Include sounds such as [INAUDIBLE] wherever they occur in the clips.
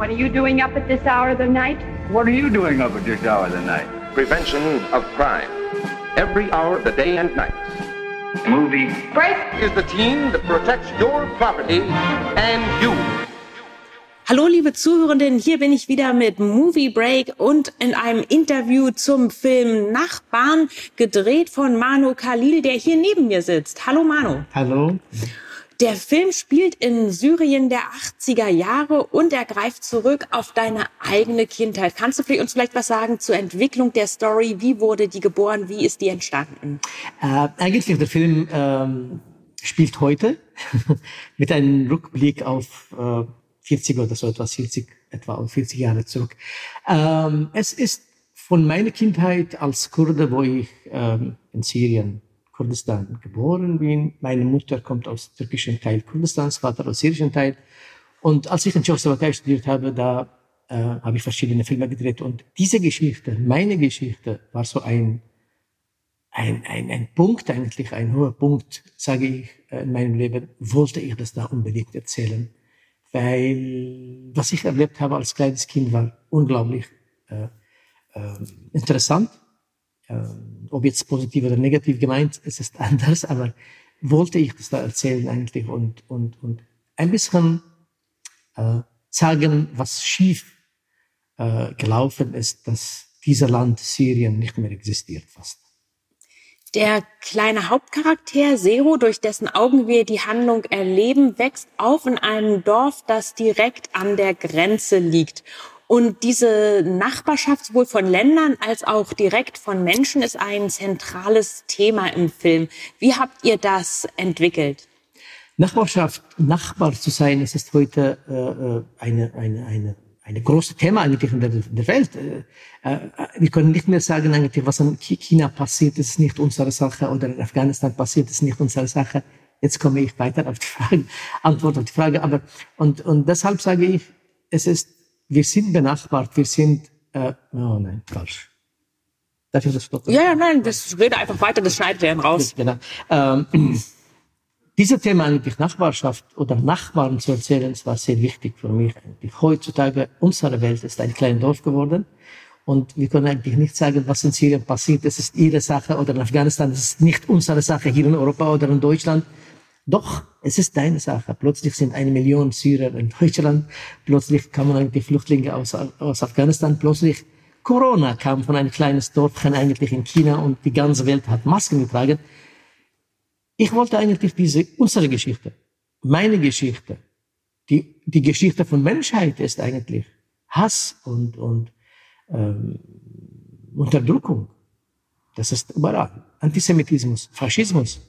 What are you doing up at this hour of the night? What are you doing up at this hour of the night? Prevention of crime. Every hour of the day and night. Movie. Break. Is the team that protects your property and you. Hallo liebe Zuhörenden, hier bin ich wieder mit Movie Break und in einem Interview zum Film Nachbarn, gedreht von Manu Khalil, der hier neben mir sitzt. Hallo Manu. Hallo. Der Film spielt in Syrien der 80er Jahre und er greift zurück auf deine eigene Kindheit. Kannst du uns vielleicht was sagen zur Entwicklung der Story? Wie wurde die geboren? Wie ist die entstanden? Äh, eigentlich der Film ähm, spielt heute [LAUGHS] mit einem Rückblick auf äh, 40 oder so etwas, 40 etwa 40 Jahre zurück. Ähm, es ist von meiner Kindheit als Kurde, wo ich ähm, in Syrien Kurdistan geboren bin. Meine Mutter kommt aus türkischen Teil Kurdistans, Vater aus syrischen Teil. Und als ich in Tschechoslowakei studiert habe, da äh, habe ich verschiedene Filme gedreht. Und diese Geschichte, meine Geschichte, war so ein, ein, ein, ein Punkt eigentlich, ein hoher Punkt, sage ich, äh, in meinem Leben, wollte ich das da unbedingt erzählen. Weil was ich erlebt habe als kleines Kind war unglaublich äh, äh, interessant ob jetzt positiv oder negativ gemeint, es ist [LAUGHS] anders, aber wollte ich das da erzählen eigentlich und, und, und ein bisschen äh, sagen, was schief äh, gelaufen ist, dass dieser Land Syrien nicht mehr existiert fast. Der kleine Hauptcharakter Zero, durch dessen Augen wir die Handlung erleben, wächst auf in einem Dorf, das direkt an der Grenze liegt. Und diese Nachbarschaft sowohl von Ländern als auch direkt von Menschen ist ein zentrales Thema im Film. Wie habt ihr das entwickelt? Nachbarschaft, Nachbar zu sein, es ist heute äh, eine, eine, eine, eine große Thema eigentlich in der, der Welt. Äh, äh, wir können nicht mehr sagen, eigentlich, was in China passiert, ist nicht unsere Sache oder in Afghanistan passiert, ist nicht unsere Sache. Jetzt komme ich weiter auf die Frage, [LAUGHS] Antwort auf die Frage. Aber und, und deshalb sage ich, es ist wir sind benachbart, wir sind, äh, oh nein, falsch. Darf ich das stoppen? Ja, ja, nein, das rede einfach weiter, das schneidet er raus. Genau. Ähm, [CLEARS THROAT] dieses Thema eigentlich Nachbarschaft oder Nachbarn zu erzählen, war sehr wichtig für mich eigentlich. Heutzutage, unsere Welt ist ein kleines Dorf geworden. Und wir können eigentlich nicht sagen, was in Syrien passiert. Das ist ihre Sache oder in Afghanistan. Das ist nicht unsere Sache hier in Europa oder in Deutschland. Doch, es ist deine Sache. Plötzlich sind eine Million Syrer in Deutschland. Plötzlich kamen eigentlich Flüchtlinge aus, aus Afghanistan. Plötzlich Corona kam von einem kleinen Dorfchen eigentlich in China und die ganze Welt hat Masken getragen. Ich wollte eigentlich diese, unsere Geschichte, meine Geschichte, die, die Geschichte von Menschheit ist eigentlich Hass und, und ähm, Unterdrückung. Das ist überall. Antisemitismus, Faschismus.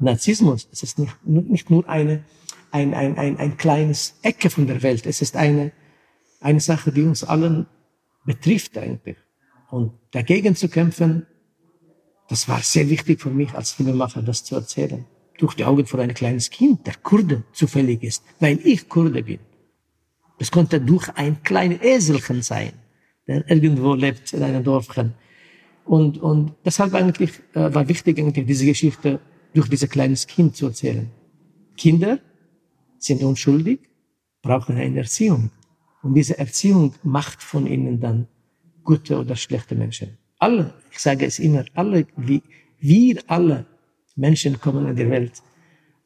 Narzissmus. Es ist nicht, nicht nur eine, ein, ein, ein, ein kleines Ecke von der Welt. Es ist eine, eine Sache, die uns allen betrifft eigentlich. Und dagegen zu kämpfen, das war sehr wichtig für mich als Filmemacher, das zu erzählen. Durch die Augen von einem kleines Kind, der Kurde zufällig ist, weil ich Kurde bin. Das konnte durch ein kleines Eselchen sein, der irgendwo lebt in einem Dorfchen. Und, und deshalb eigentlich äh, war wichtig eigentlich diese Geschichte durch dieses kleines Kind zu erzählen. Kinder sind unschuldig, brauchen eine Erziehung. Und diese Erziehung macht von ihnen dann gute oder schlechte Menschen. Alle, ich sage es immer, alle, wie, wir alle Menschen kommen in die Welt.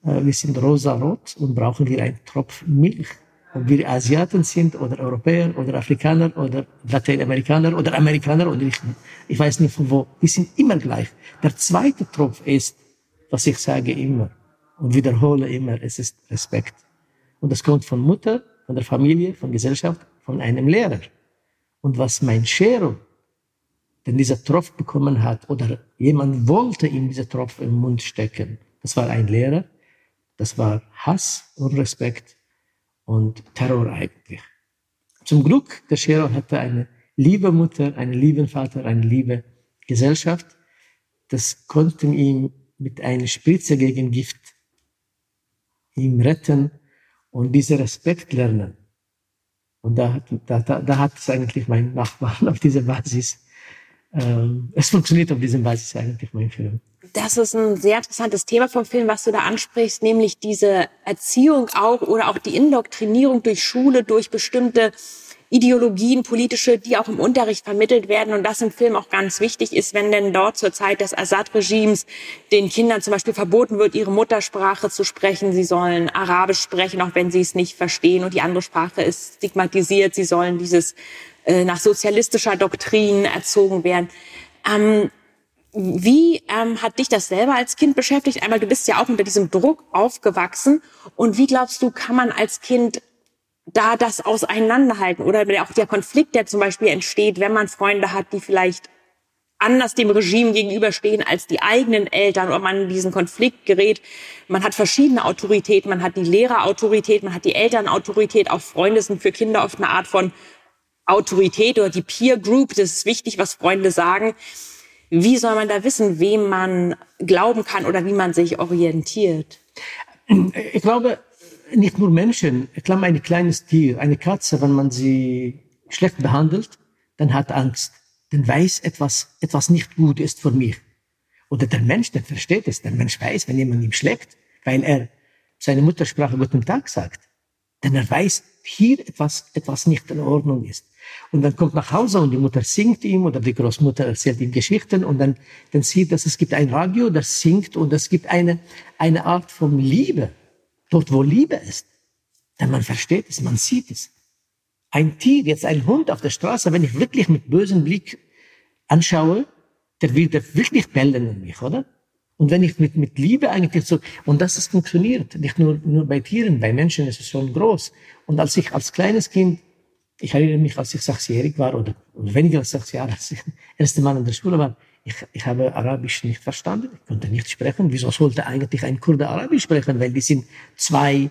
Äh, wir sind rosa-rot und brauchen wir einen Tropf Milch. Ob wir Asiaten sind oder Europäer oder Afrikaner oder Lateinamerikaner oder Amerikaner oder ich, ich weiß nicht von wo. Wir sind immer gleich. Der zweite Tropf ist, was ich sage immer und wiederhole immer, es ist Respekt. Und das kommt von Mutter, von der Familie, von Gesellschaft, von einem Lehrer. Und was mein Shero, denn dieser Tropf bekommen hat, oder jemand wollte ihm dieser Tropf im Mund stecken, das war ein Lehrer, das war Hass und Respekt und Terror eigentlich. Zum Glück, der Shero hatte eine liebe Mutter, einen lieben Vater, eine liebe Gesellschaft. Das konnten ihm mit einer Spritze gegen Gift ihm retten und diesen Respekt lernen. Und da hat, da, da, da hat es eigentlich mein Nachbarn [LAUGHS] auf dieser Basis, ähm, es funktioniert auf dieser Basis eigentlich mein Film. Das ist ein sehr interessantes Thema vom Film, was du da ansprichst, nämlich diese Erziehung auch oder auch die Indoktrinierung durch Schule, durch bestimmte Ideologien, politische, die auch im Unterricht vermittelt werden und das im Film auch ganz wichtig ist, wenn denn dort zur Zeit des Assad-Regimes den Kindern zum Beispiel verboten wird, ihre Muttersprache zu sprechen. Sie sollen Arabisch sprechen, auch wenn sie es nicht verstehen und die andere Sprache ist stigmatisiert. Sie sollen dieses äh, nach sozialistischer Doktrin erzogen werden. Ähm, wie ähm, hat dich das selber als Kind beschäftigt? Einmal, du bist ja auch unter diesem Druck aufgewachsen. Und wie glaubst du, kann man als Kind da das auseinanderhalten? Oder auch der Konflikt, der zum Beispiel entsteht, wenn man Freunde hat, die vielleicht anders dem Regime gegenüberstehen als die eigenen Eltern oder man in diesen Konflikt gerät. Man hat verschiedene Autoritäten, man hat die Lehrerautorität, man hat die Elternautorität, auch Freunde sind für Kinder oft eine Art von Autorität oder die Peer Group, das ist wichtig, was Freunde sagen. Wie soll man da wissen, wem man glauben kann oder wie man sich orientiert? Ich glaube, nicht nur Menschen. Glaube, ein kleines Tier, eine Katze, wenn man sie schlecht behandelt, dann hat Angst. Dann weiß etwas, etwas nicht gut ist für mich. Oder der Mensch, der versteht es. Der Mensch weiß, wenn jemand ihm schlägt, weil er seine Muttersprache Guten Tag sagt, denn er weiß, hier etwas, etwas nicht in Ordnung ist. Und dann kommt nach Hause und die Mutter singt ihm oder die Großmutter erzählt ihm Geschichten und dann, dann sieht, dass es gibt ein Radio, das singt und es gibt eine, eine Art von Liebe. Dort, wo Liebe ist. Denn man versteht es, man sieht es. Ein Tier, jetzt ein Hund auf der Straße, wenn ich wirklich mit bösem Blick anschaue, der wird wirklich bellen in mich, oder? Und wenn ich mit, mit Liebe eigentlich so, und das ist funktioniert, nicht nur, nur bei Tieren, bei Menschen ist es schon groß. Und als ich als kleines Kind ich erinnere mich, als ich sechsjährig war, oder, weniger als sechs Jahre, als ich [LAUGHS] erste Mal in der Schule war, ich, ich habe Arabisch nicht verstanden, ich konnte nicht sprechen. Wieso sollte eigentlich ein Kurde Arabisch sprechen? Weil die sind zwei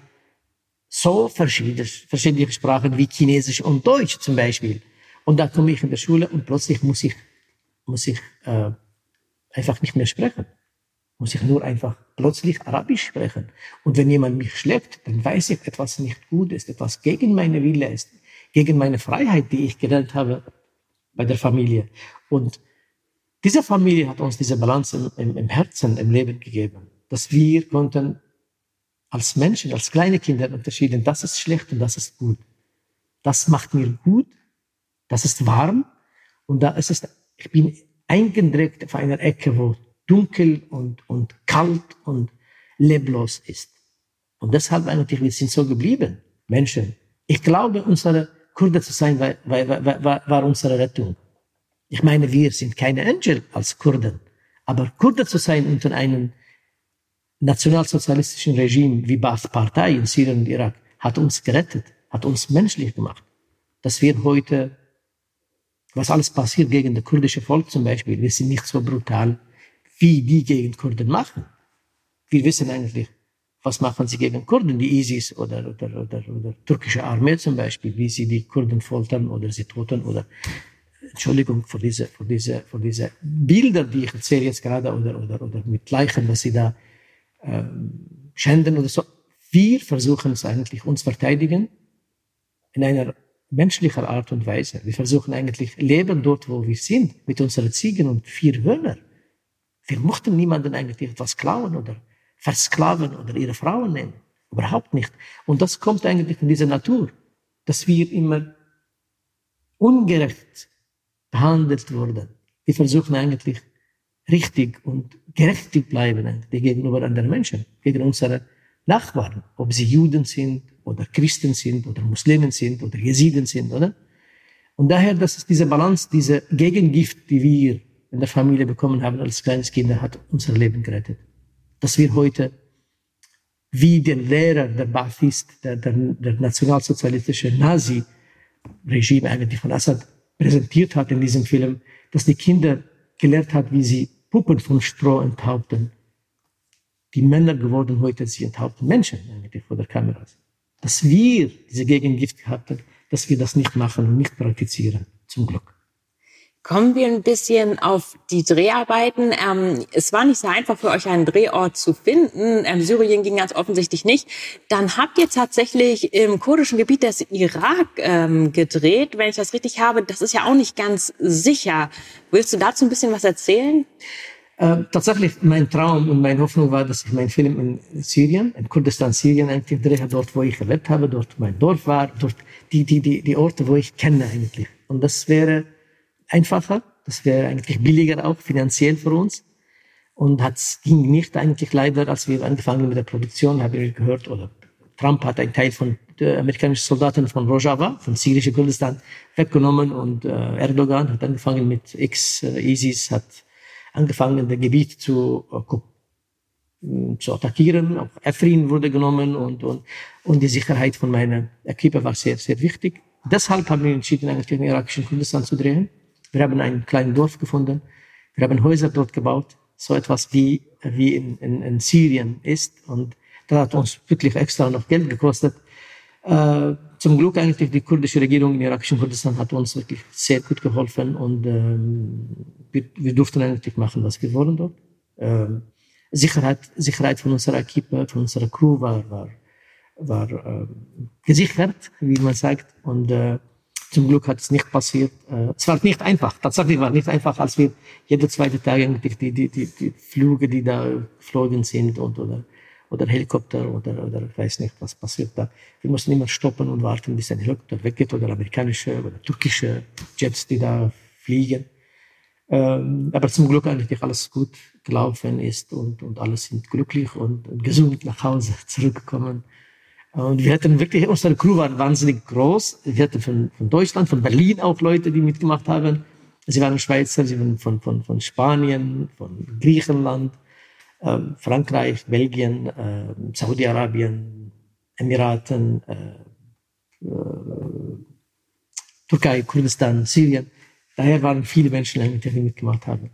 so verschiedene, verschiedene Sprachen wie Chinesisch und Deutsch zum Beispiel. Und da komme ich in der Schule und plötzlich muss ich, muss ich äh, einfach nicht mehr sprechen. Muss ich nur einfach plötzlich Arabisch sprechen. Und wenn jemand mich schlägt, dann weiß ich, etwas nicht gut ist, etwas gegen meine Wille ist gegen meine Freiheit, die ich gelernt habe bei der Familie. Und diese Familie hat uns diese Balance im, im, Herzen, im Leben gegeben, dass wir konnten als Menschen, als kleine Kinder unterschieden, das ist schlecht und das ist gut. Das macht mir gut, das ist warm und da ist es, ich bin eingedrückt auf einer Ecke, wo dunkel und, und kalt und leblos ist. Und deshalb eigentlich, wir sind so geblieben, Menschen. Ich glaube, unsere Kurde zu sein war, war, war, war unsere Rettung. Ich meine, wir sind keine Angel als Kurden. Aber Kurde zu sein unter einem nationalsozialistischen Regime wie Baath-Partei in Syrien und Irak hat uns gerettet, hat uns menschlich gemacht. Dass wir heute, was alles passiert gegen das kurdische Volk zum Beispiel, wir sind nicht so brutal, wie die gegen Kurden machen. Wir wissen eigentlich, was machen sie gegen Kurden, die ISIS oder, oder, oder, oder türkische Armee zum Beispiel, wie sie die Kurden foltern oder sie toten oder Entschuldigung für diese, für diese, für diese Bilder, die ich erzähle jetzt gerade oder, oder, oder mit Leichen, was sie da ähm, schänden oder so. Wir versuchen es eigentlich, uns verteidigen in einer menschlichen Art und Weise. Wir versuchen eigentlich leben dort, wo wir sind, mit unseren Ziegen und vier Hörner. Wir mochten niemanden eigentlich etwas klauen oder versklaven oder ihre Frauen nehmen. Überhaupt nicht. Und das kommt eigentlich von dieser Natur, dass wir immer ungerecht behandelt wurden. Wir versuchen eigentlich richtig und gerecht zu bleiben gegenüber anderen Menschen, gegen unsere Nachbarn, ob sie Juden sind oder Christen sind oder Muslimen sind oder Jesiden sind, oder? Und daher, dass es diese Balance, diese Gegengift, die wir in der Familie bekommen haben als kleines Kinder, hat unser Leben gerettet dass wir heute wie den Lehrer der Baathist, der, der, der nationalsozialistische Nazi-Regime eigentlich von Assad präsentiert hat in diesem Film, dass die Kinder gelernt hat, wie sie Puppen von Stroh enthaupten. Die Männer geworden heute, sie enthaupten Menschen vor der Kamera. Dass wir diese Gegengift hatten, dass wir das nicht machen und nicht praktizieren. Zum Glück. Kommen wir ein bisschen auf die Dreharbeiten. Ähm, es war nicht so einfach für euch einen Drehort zu finden. Ähm, Syrien ging ganz offensichtlich nicht. Dann habt ihr tatsächlich im kurdischen Gebiet des Irak ähm, gedreht, wenn ich das richtig habe. Das ist ja auch nicht ganz sicher. Willst du dazu ein bisschen was erzählen? Äh, tatsächlich, mein Traum und meine Hoffnung war, dass ich meinen Film in Syrien, in Kurdistan, Syrien eigentlich drehe, dort, wo ich gelebt habe, dort mein Dorf war, dort die, die, die, die Orte, wo ich kenne eigentlich. Und das wäre einfacher, das wäre eigentlich billiger auch finanziell für uns. Und das ging nicht eigentlich leider, als wir angefangen mit der Produktion, habe ich gehört, oder Trump hat einen Teil von der amerikanischen Soldaten von Rojava, von syrische Kurdistan, weggenommen und äh, Erdogan hat angefangen mit Ex-ISIS, hat angefangen, das Gebiet zu, äh, zu attackieren. Auch Afrin wurde genommen und, und, und die Sicherheit von meiner Equipe war sehr, sehr wichtig. Deshalb haben wir entschieden, eigentlich den irakischen Kurdistan zu drehen. Wir haben ein kleines Dorf gefunden. Wir haben Häuser dort gebaut. So etwas wie, wie in, in, in Syrien ist. Und das hat uns wirklich extra noch Geld gekostet. Äh, zum Glück eigentlich die kurdische Regierung im irakischen Kurdistan hat uns wirklich sehr gut geholfen und ähm, wir, wir durften eigentlich machen, was wir wollen dort. Ähm, Sicherheit, Sicherheit von unserer Equipe, von unserer Crew war, war, war äh, gesichert, wie man sagt. Und äh, zum Glück hat es nicht passiert. Äh, es war nicht einfach. Tatsächlich war nicht einfach, als wir jede zweite Tag eigentlich die, die, die, die Flüge, die da geflogen sind und oder oder Helikopter oder, oder weiß nicht, was passiert da. Wir mussten immer stoppen und warten, bis ein Helikopter weggeht oder amerikanische oder türkische Jets, die da fliegen. Ähm, aber zum Glück eigentlich alles gut gelaufen ist und, und alles sind glücklich und, und gesund nach Hause [LAUGHS] zurückgekommen. Und wir hatten wirklich, unsere Crew war wahnsinnig groß. Wir hatten von, von Deutschland, von Berlin auch Leute, die mitgemacht haben. Sie waren Schweizer, sie waren von, von, von Spanien, von Griechenland, ähm, Frankreich, Belgien, äh, Saudi-Arabien, Emiraten, äh, äh, Türkei, Kurdistan, Syrien. Daher waren viele Menschen, die mitgemacht haben.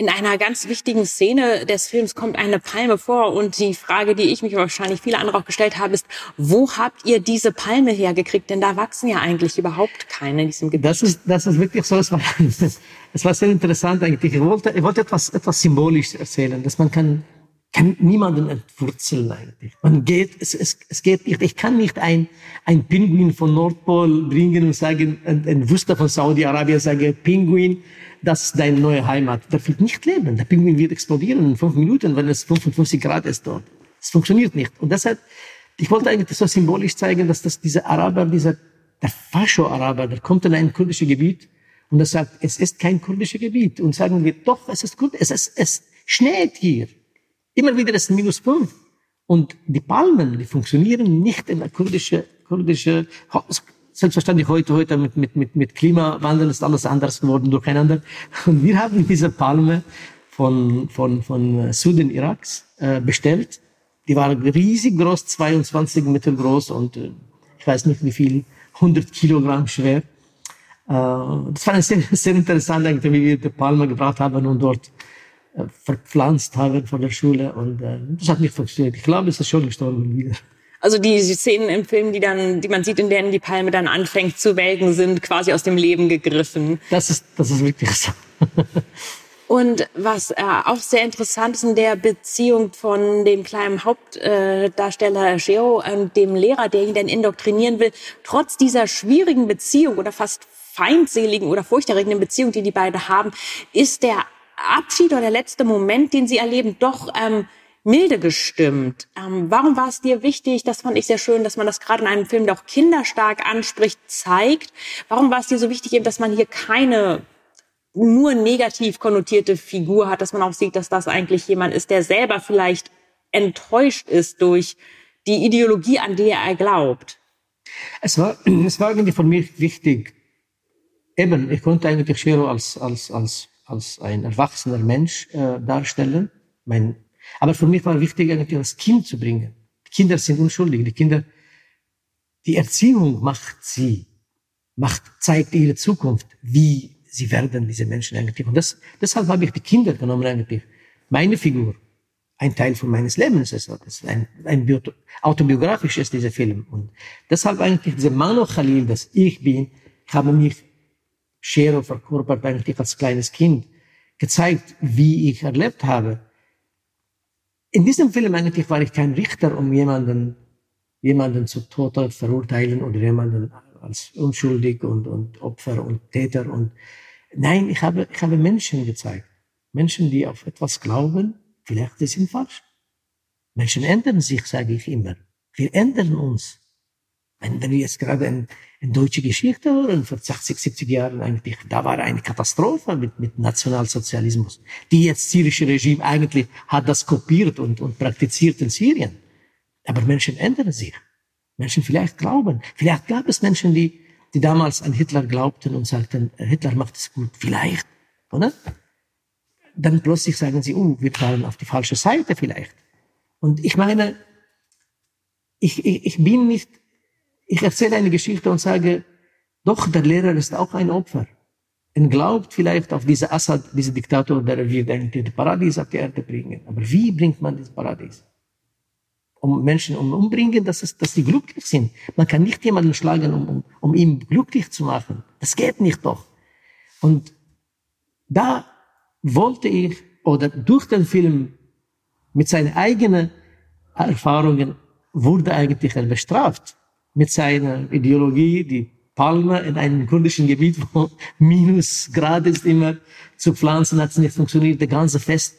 In einer ganz wichtigen Szene des Films kommt eine Palme vor und die Frage, die ich mich wahrscheinlich viele andere auch gestellt habe, ist, wo habt ihr diese Palme hergekriegt? Denn da wachsen ja eigentlich überhaupt keine in diesem Gebiet. Das ist, das ist wirklich so. Es war, [LAUGHS] es war sehr interessant eigentlich. Ich wollte, ich wollte etwas, etwas symbolisch erzählen, dass man kann, kann niemanden entwurzeln eigentlich. Man geht, es, es, es geht nicht. Ich kann nicht ein, ein Pinguin von Nordpol bringen und sagen, ein, ein Wüster von Saudi-Arabien sage, Pinguin, das deine neue Heimat. Der wird nicht leben. Der Pinguin wird explodieren in fünf Minuten, wenn es 55 Grad ist dort. Es funktioniert nicht. Und deshalb, ich wollte eigentlich so symbolisch zeigen, dass das dieser Araber, dieser, der Fascho-Araber, der kommt in ein kurdisches Gebiet und er sagt, es ist kein kurdisches Gebiet. Und sagen wir, doch, es ist gut, es, ist, es schneit hier. Immer wieder ist es minus fünf. Und die Palmen, die funktionieren nicht in der kurdische, kurdische, selbstverständlich heute, heute mit, mit, mit, mit Klimawandel ist alles anders geworden durcheinander. Und wir haben diese Palme von, von, von Süden Iraks äh, bestellt. Die war riesig groß, 22 Meter groß und äh, ich weiß nicht wie viel, 100 Kilogramm schwer. Äh, das war sehr, [LAUGHS] sehr interessant, wie wir die Palme gebracht haben und dort äh, verpflanzt haben von der Schule und äh, das hat nicht funktioniert. Ich glaube, es ist schon gestorben wieder. Also die Szenen im Film, die dann, die man sieht, in denen die Palme dann anfängt zu welken, sind quasi aus dem Leben gegriffen. Das ist, das ist wirklich so. [LAUGHS] Und was äh, auch sehr interessant ist in der Beziehung von dem kleinen Hauptdarsteller Geo und dem Lehrer, der ihn dann indoktrinieren will, trotz dieser schwierigen Beziehung oder fast feindseligen oder furchterregenden Beziehung, die die beiden haben, ist der Abschied oder der letzte Moment, den sie erleben, doch ähm, milde gestimmt. Ähm, warum war es dir wichtig, das fand ich sehr schön, dass man das gerade in einem Film, der auch kinderstark anspricht, zeigt. Warum war es dir so wichtig, eben, dass man hier keine nur negativ konnotierte Figur hat, dass man auch sieht, dass das eigentlich jemand ist, der selber vielleicht enttäuscht ist durch die Ideologie, an die er glaubt. Es war, [CLEARS THROAT] es war irgendwie von mir wichtig. Eben, ich konnte eigentlich Shiro als, als, als, als ein erwachsener Mensch äh, darstellen. Mein aber für mich war wichtig, eigentlich das Kind zu bringen. Die Kinder sind unschuldig. Die Kinder, die Erziehung macht sie, macht, zeigt ihre Zukunft, wie sie werden, diese Menschen eigentlich. Und das, deshalb habe ich die Kinder genommen eigentlich. Meine Figur, ein Teil von meines Lebens ist. Das ein, ein autobiografisch ist dieser Film. Und deshalb eigentlich diese Mano Khalil, dass ich bin, habe mich Shero verkörpert eigentlich als kleines Kind, gezeigt, wie ich erlebt habe, in diesem Film eigentlich war ich kein Richter, um jemanden, jemanden zu Tode verurteilen oder jemanden als unschuldig und, und Opfer und Täter und nein, ich habe, ich habe Menschen gezeigt. Menschen, die auf etwas glauben, vielleicht sie sind falsch. Menschen ändern sich, sage ich immer. Wir ändern uns. Wenn, wenn wir jetzt gerade in, in deutsche Geschichte hören, vor 60, 70 Jahren eigentlich, da war eine Katastrophe mit, mit Nationalsozialismus. Die jetzt syrische Regime eigentlich hat das kopiert und, und praktiziert in Syrien. Aber Menschen ändern sich. Menschen vielleicht glauben. Vielleicht gab es Menschen, die, die damals an Hitler glaubten und sagten, Hitler macht es gut. Vielleicht, oder? Dann plötzlich sagen sie, oh, wir fallen auf die falsche Seite vielleicht. Und ich meine, ich, ich, ich bin nicht ich erzähle eine Geschichte und sage, doch, der Lehrer ist auch ein Opfer. Er glaubt vielleicht auf diese Assad, diese Diktator, der eigentlich das Paradies auf die Erde bringen. Aber wie bringt man das Paradies? Um Menschen um umbringen, dass, es, dass sie glücklich sind. Man kann nicht jemanden schlagen, um, um, um ihn glücklich zu machen. Das geht nicht doch. Und da wollte ich, oder durch den Film, mit seinen eigenen Erfahrungen, wurde eigentlich er bestraft mit seiner Ideologie, die Palme in einem kurdischen Gebiet, wo [LAUGHS] Minusgrad ist immer zu pflanzen, hat es nicht funktioniert. Der ganze Fest,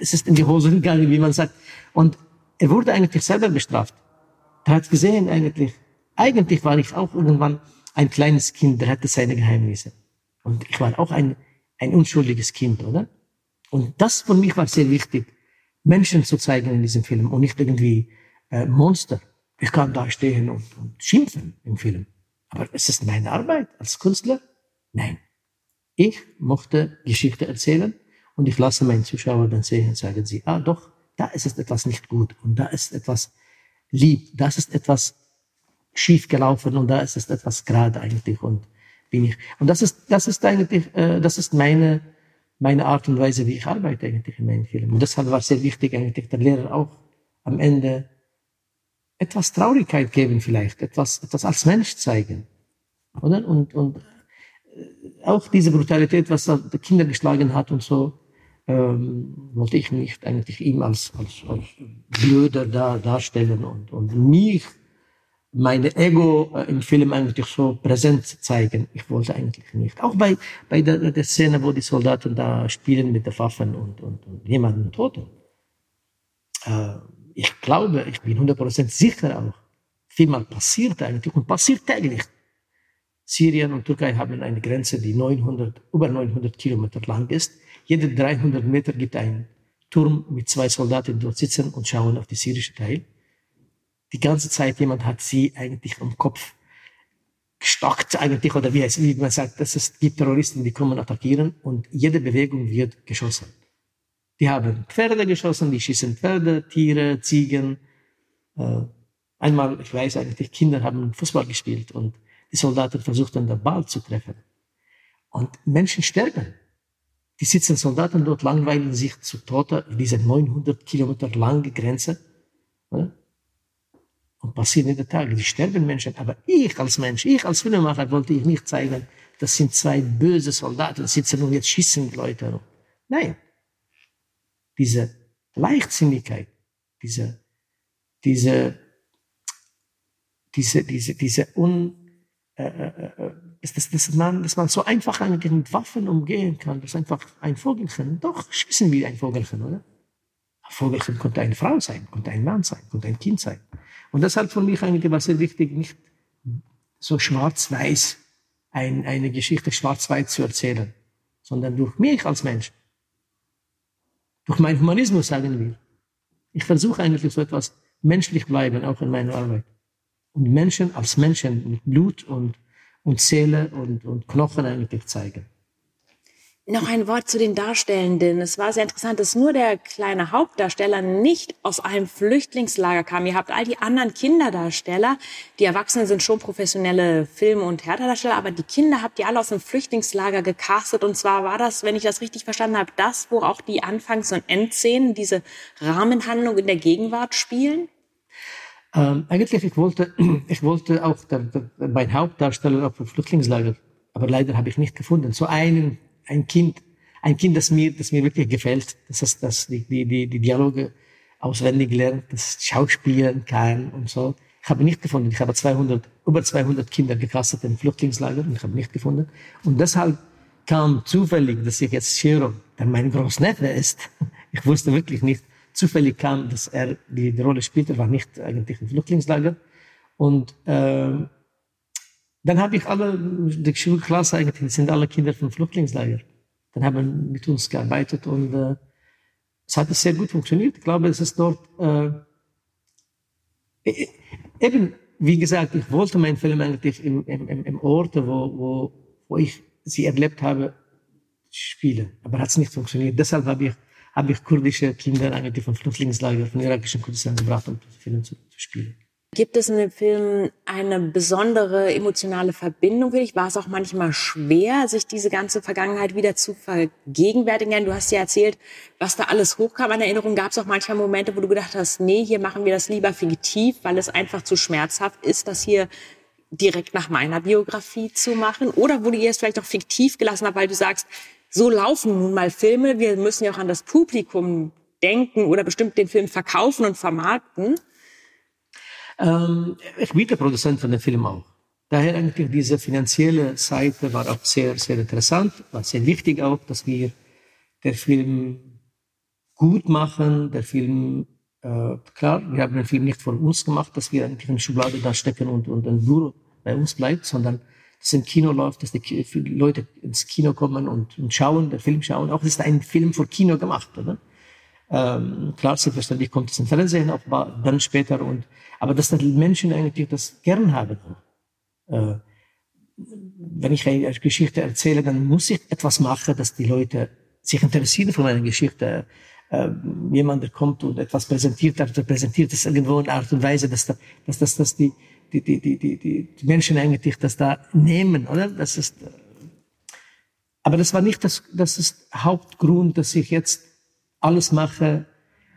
es ist in die Hose gegangen, wie man sagt. Und er wurde eigentlich selber bestraft. Er hat gesehen eigentlich, eigentlich war ich auch irgendwann ein kleines Kind, der hatte seine Geheimnisse. Und ich war auch ein, ein unschuldiges Kind, oder? Und das für mich war sehr wichtig, Menschen zu zeigen in diesem Film und nicht irgendwie äh, Monster. Ich kann da stehen und, und schimpfen im Film. Aber ist es meine Arbeit als Künstler? Nein. Ich mochte Geschichte erzählen und ich lasse meinen Zuschauer dann sehen, sagen sie, ah doch, da ist es etwas nicht gut und da ist etwas lieb, das ist etwas schief gelaufen und da ist es etwas gerade eigentlich und bin ich. Und das ist, das ist eigentlich, äh, das ist meine, meine Art und Weise, wie ich arbeite eigentlich in meinen Filmen. Und deshalb war sehr wichtig eigentlich der Lehrer auch am Ende etwas Traurigkeit geben vielleicht, etwas, etwas als Mensch zeigen. Oder? Und, und äh, auch diese Brutalität, was er die Kinder geschlagen hat und so, ähm, wollte ich nicht eigentlich ihm als, als, als blöder da, darstellen und, und mich, meine Ego äh, im Film eigentlich so präsent zeigen. Ich wollte eigentlich nicht. Auch bei, bei der, der Szene, wo die Soldaten da spielen mit den Waffen und, und, und jemanden toten. Äh, ich glaube, ich bin 100% sicher auch, vielmal passiert eigentlich und passiert täglich. Syrien und Türkei haben eine Grenze, die 900, über 900 Kilometer lang ist. Jede 300 Meter gibt ein Turm mit zwei Soldaten dort sitzen und schauen auf die syrische Teil. Die ganze Zeit jemand hat sie eigentlich am Kopf gestockt eigentlich, oder wie, heißt, wie man sagt, es gibt Terroristen, die kommen attackieren und jede Bewegung wird geschossen. Die haben Pferde geschossen, die schießen Pferde, Tiere, Ziegen. Äh, einmal, ich weiß eigentlich, Kinder haben Fußball gespielt und die Soldaten versuchten, den Ball zu treffen. Und Menschen sterben. Die sitzen Soldaten dort, langweilen sich zu Tode in dieser 900 Kilometer lange Grenze. Und passiert in der Tage, die sterben Menschen. Aber ich als Mensch, ich als Filmemacher wollte ich nicht zeigen, das sind zwei böse Soldaten, sitzen und jetzt schießen die Leute. Nein, diese Leichtsinnigkeit, diese, diese, diese, diese, diese un, äh, äh, äh dass, dass, man, dass man so einfach eigentlich mit Waffen umgehen kann, dass einfach ein Vogelchen, doch schießen wie ein Vogelchen, oder? Ein Vogelchen konnte eine Frau sein, konnte ein Mann sein, konnte ein Kind sein. Und deshalb für mich eigentlich war sehr wichtig, nicht so schwarz-weiß ein, eine Geschichte schwarz-weiß zu erzählen, sondern durch mich als Mensch durch meinen Humanismus sagen wir. Ich versuche eigentlich so etwas menschlich bleiben, auch in meiner Arbeit. Und Menschen als Menschen mit Blut und, und Seele und, und Knochen eigentlich zeigen. Noch ein Wort zu den Darstellenden. Es war sehr interessant, dass nur der kleine Hauptdarsteller nicht aus einem Flüchtlingslager kam. Ihr habt all die anderen Kinderdarsteller. Die Erwachsenen sind schon professionelle Film- und Theaterdarsteller, aber die Kinder habt ihr alle aus dem Flüchtlingslager gecastet. Und zwar war das, wenn ich das richtig verstanden habe, das, wo auch die Anfangs- und Endszenen, diese Rahmenhandlung in der Gegenwart spielen? Ähm, eigentlich, ich wollte, [CLEARS THROAT] ich wollte auch der, der, mein Hauptdarsteller auf dem Flüchtlingslager, aber leider habe ich nicht gefunden. So einen ein Kind, ein Kind, das mir, das mir wirklich gefällt, das ist, das die, die, die, die Dialoge auswendig lernt, das Schauspielen kann und so. Ich habe nicht gefunden. Ich habe 200, über 200 Kinder gecastet in Flüchtlingslager und ich habe nicht gefunden. Und deshalb kam zufällig, dass ich jetzt Shiro der mein Großneffe ist. [LAUGHS] Ich wusste wirklich nicht. Zufällig kam, dass er die, die Rolle spielte, war nicht eigentlich im Flüchtlingslager. Und äh, dann habe ich alle, die Schulklasse eigentlich, sind alle Kinder vom Flüchtlingslager. Dann haben mit uns gearbeitet und äh, es hat sehr gut funktioniert. Ich glaube, es ist dort äh, e, eben, wie gesagt, ich wollte meinen Film eigentlich im, im, im Ort, wo, wo, wo ich sie erlebt habe, spielen. Aber hat es nicht funktioniert. Deshalb habe ich, habe ich kurdische Kinder eigentlich von Flüchtlingslager, von irakischen Kurdistan gebracht, um Film zu, zu spielen. Gibt es in dem Film eine besondere emotionale Verbindung für dich? War es auch manchmal schwer, sich diese ganze Vergangenheit wieder zu vergegenwärtigen? Du hast ja erzählt, was da alles hochkam an Erinnerungen. Gab es auch manchmal Momente, wo du gedacht hast, nee, hier machen wir das lieber fiktiv, weil es einfach zu schmerzhaft ist, das hier direkt nach meiner Biografie zu machen? Oder wo du es vielleicht auch fiktiv gelassen hast, weil du sagst, so laufen nun mal Filme. Wir müssen ja auch an das Publikum denken oder bestimmt den Film verkaufen und vermarkten. Ähm, ich bin der Produzent von dem Film auch. Daher eigentlich diese finanzielle Seite war auch sehr, sehr interessant, war sehr wichtig auch, dass wir den Film gut machen, der Film, äh, klar, wir haben den Film nicht von uns gemacht, dass wir eigentlich eine Schublade da stecken und, und ein nur bei uns bleibt, sondern dass im Kino läuft, dass die Leute ins Kino kommen und, und schauen, der Film schauen. Auch ist ein Film für Kino gemacht, oder? Ähm, klar, selbstverständlich kommt es im Fernsehen, auch dann später und aber dass die Menschen eigentlich das gern haben. Äh, wenn ich eine Geschichte erzähle, dann muss ich etwas machen, dass die Leute sich interessieren für meine Geschichte. Äh, jemand, der kommt und etwas präsentiert, der präsentiert es irgendwo in Art und Weise, dass, da, dass, dass, dass die, die, die, die, die, die Menschen eigentlich das da nehmen, oder? Das ist, äh, aber das war nicht das, das ist Hauptgrund, dass ich jetzt alles mache,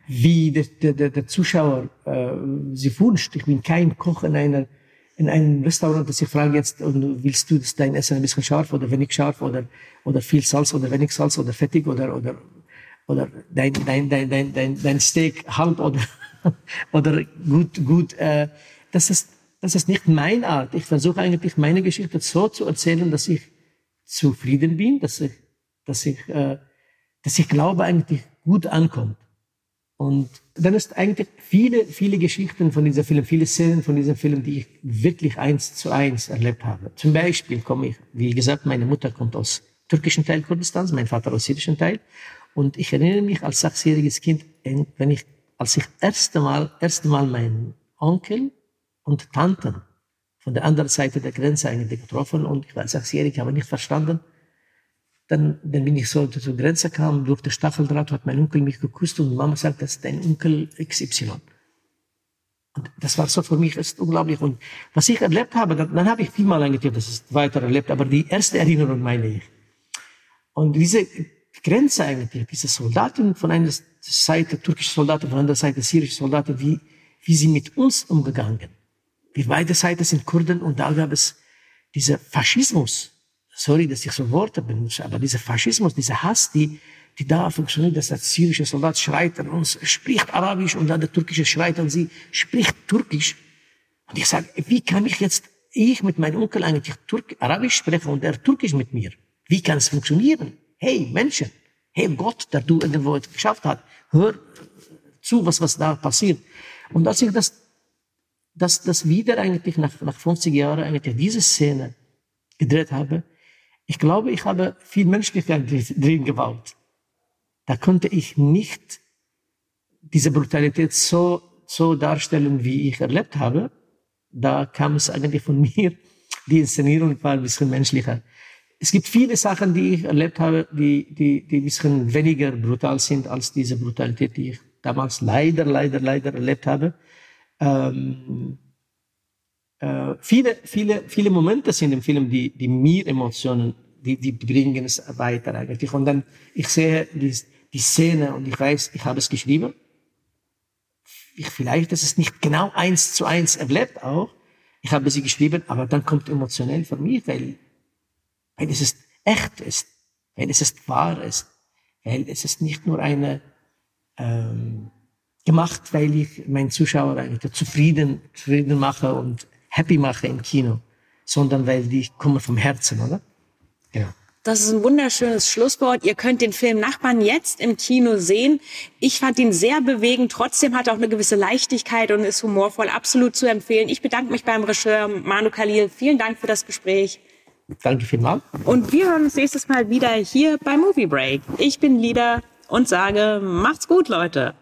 wie der, der, der Zuschauer äh, sie wünscht. Ich bin kein Koch in einer in einem Restaurant, dass ich frage jetzt, und willst du dass dein Essen ein bisschen scharf oder wenig scharf oder oder viel Salz oder wenig Salz oder fettig oder oder oder dein dein dein dein dein, dein Steak halb oder [LAUGHS] oder gut gut. Äh, das ist das ist nicht meine Art. Ich versuche eigentlich meine Geschichte so zu erzählen, dass ich zufrieden bin, dass ich dass ich äh, dass ich glaube eigentlich gut ankommt. Und dann ist eigentlich viele, viele Geschichten von diesem Film, viele Szenen von diesem Film, die ich wirklich eins zu eins erlebt habe. Zum Beispiel komme ich, wie gesagt, meine Mutter kommt aus türkischen Teil Kurdistans, mein Vater aus syrischen Teil. Und ich erinnere mich als sechsjähriges Kind, wenn ich, als ich erste Mal, erste Mal meinen Onkel und Tanten von der anderen Seite der Grenze eigentlich getroffen und ich war sechsjährig, habe nicht verstanden, dann, dann bin ich so zur Grenze kam, durch den Stacheldraht hat mein Onkel mich geküsst und Mama sagt, das ist dein Onkel XY. Und das war so für mich ist unglaublich. Und was ich erlebt habe, dann, dann habe ich vielmal eigentlich das ist weiter erlebt, aber die erste Erinnerung meine ich. Und diese Grenze eigentlich, diese Soldaten von einer Seite, türkische Soldaten, von einer Seite syrische Soldaten, wie, wie sie mit uns umgegangen. Wir beide Seiten sind Kurden und da gab es diese Faschismus, sorry, dass ich so Worte benutze, aber dieser Faschismus, dieser Hass, die, die da funktioniert, dass der syrische Soldat schreit an uns, spricht Arabisch und dann der türkische schreit an sie, spricht Türkisch. Und ich sage, wie kann ich jetzt, ich mit meinem Onkel eigentlich Türk, Arabisch sprechen und er Türkisch mit mir? Wie kann es funktionieren? Hey, Menschen, hey Gott, der du irgendwo etwas geschafft hat, hör zu, was, was da passiert. Und als ich das, das, das wieder eigentlich nach, nach 50 Jahren eigentlich diese Szene gedreht habe, ich glaube, ich habe viel Menschlichkeit drin gebaut. Da konnte ich nicht diese Brutalität so, so darstellen, wie ich erlebt habe. Da kam es eigentlich von [LAUGHS] mir. Die Inszenierung war ein bisschen menschlicher. Es gibt viele Sachen, die ich erlebt habe, die, die, die ein bisschen weniger brutal sind als diese Brutalität, die ich damals leider, leider, leider erlebt habe. Ähm, äh, viele, viele, viele Momente sind im Film, die, die mir Emotionen, die, die bringen es weiter eigentlich. Und dann, ich sehe die, die Szene und ich weiß, ich habe es geschrieben. Ich, vielleicht ist es nicht genau eins zu eins erlebt auch. Ich habe sie geschrieben, aber dann kommt emotionell für mich, weil, weil es ist echt ist, weil es ist wahr ist, weil es ist nicht nur eine, ähm, gemacht, weil ich meinen Zuschauer eigentlich zufrieden, zufrieden mache und happy mache im Kino, sondern weil die kommen vom Herzen, oder? Ja. Das ist ein wunderschönes Schlusswort. Ihr könnt den Film Nachbarn jetzt im Kino sehen. Ich fand ihn sehr bewegend. Trotzdem hat er auch eine gewisse Leichtigkeit und ist humorvoll. Absolut zu empfehlen. Ich bedanke mich beim Regisseur Manu Khalil. Vielen Dank für das Gespräch. Danke vielmals. Und wir hören uns nächstes Mal wieder hier bei Movie Break. Ich bin Lida und sage, macht's gut, Leute.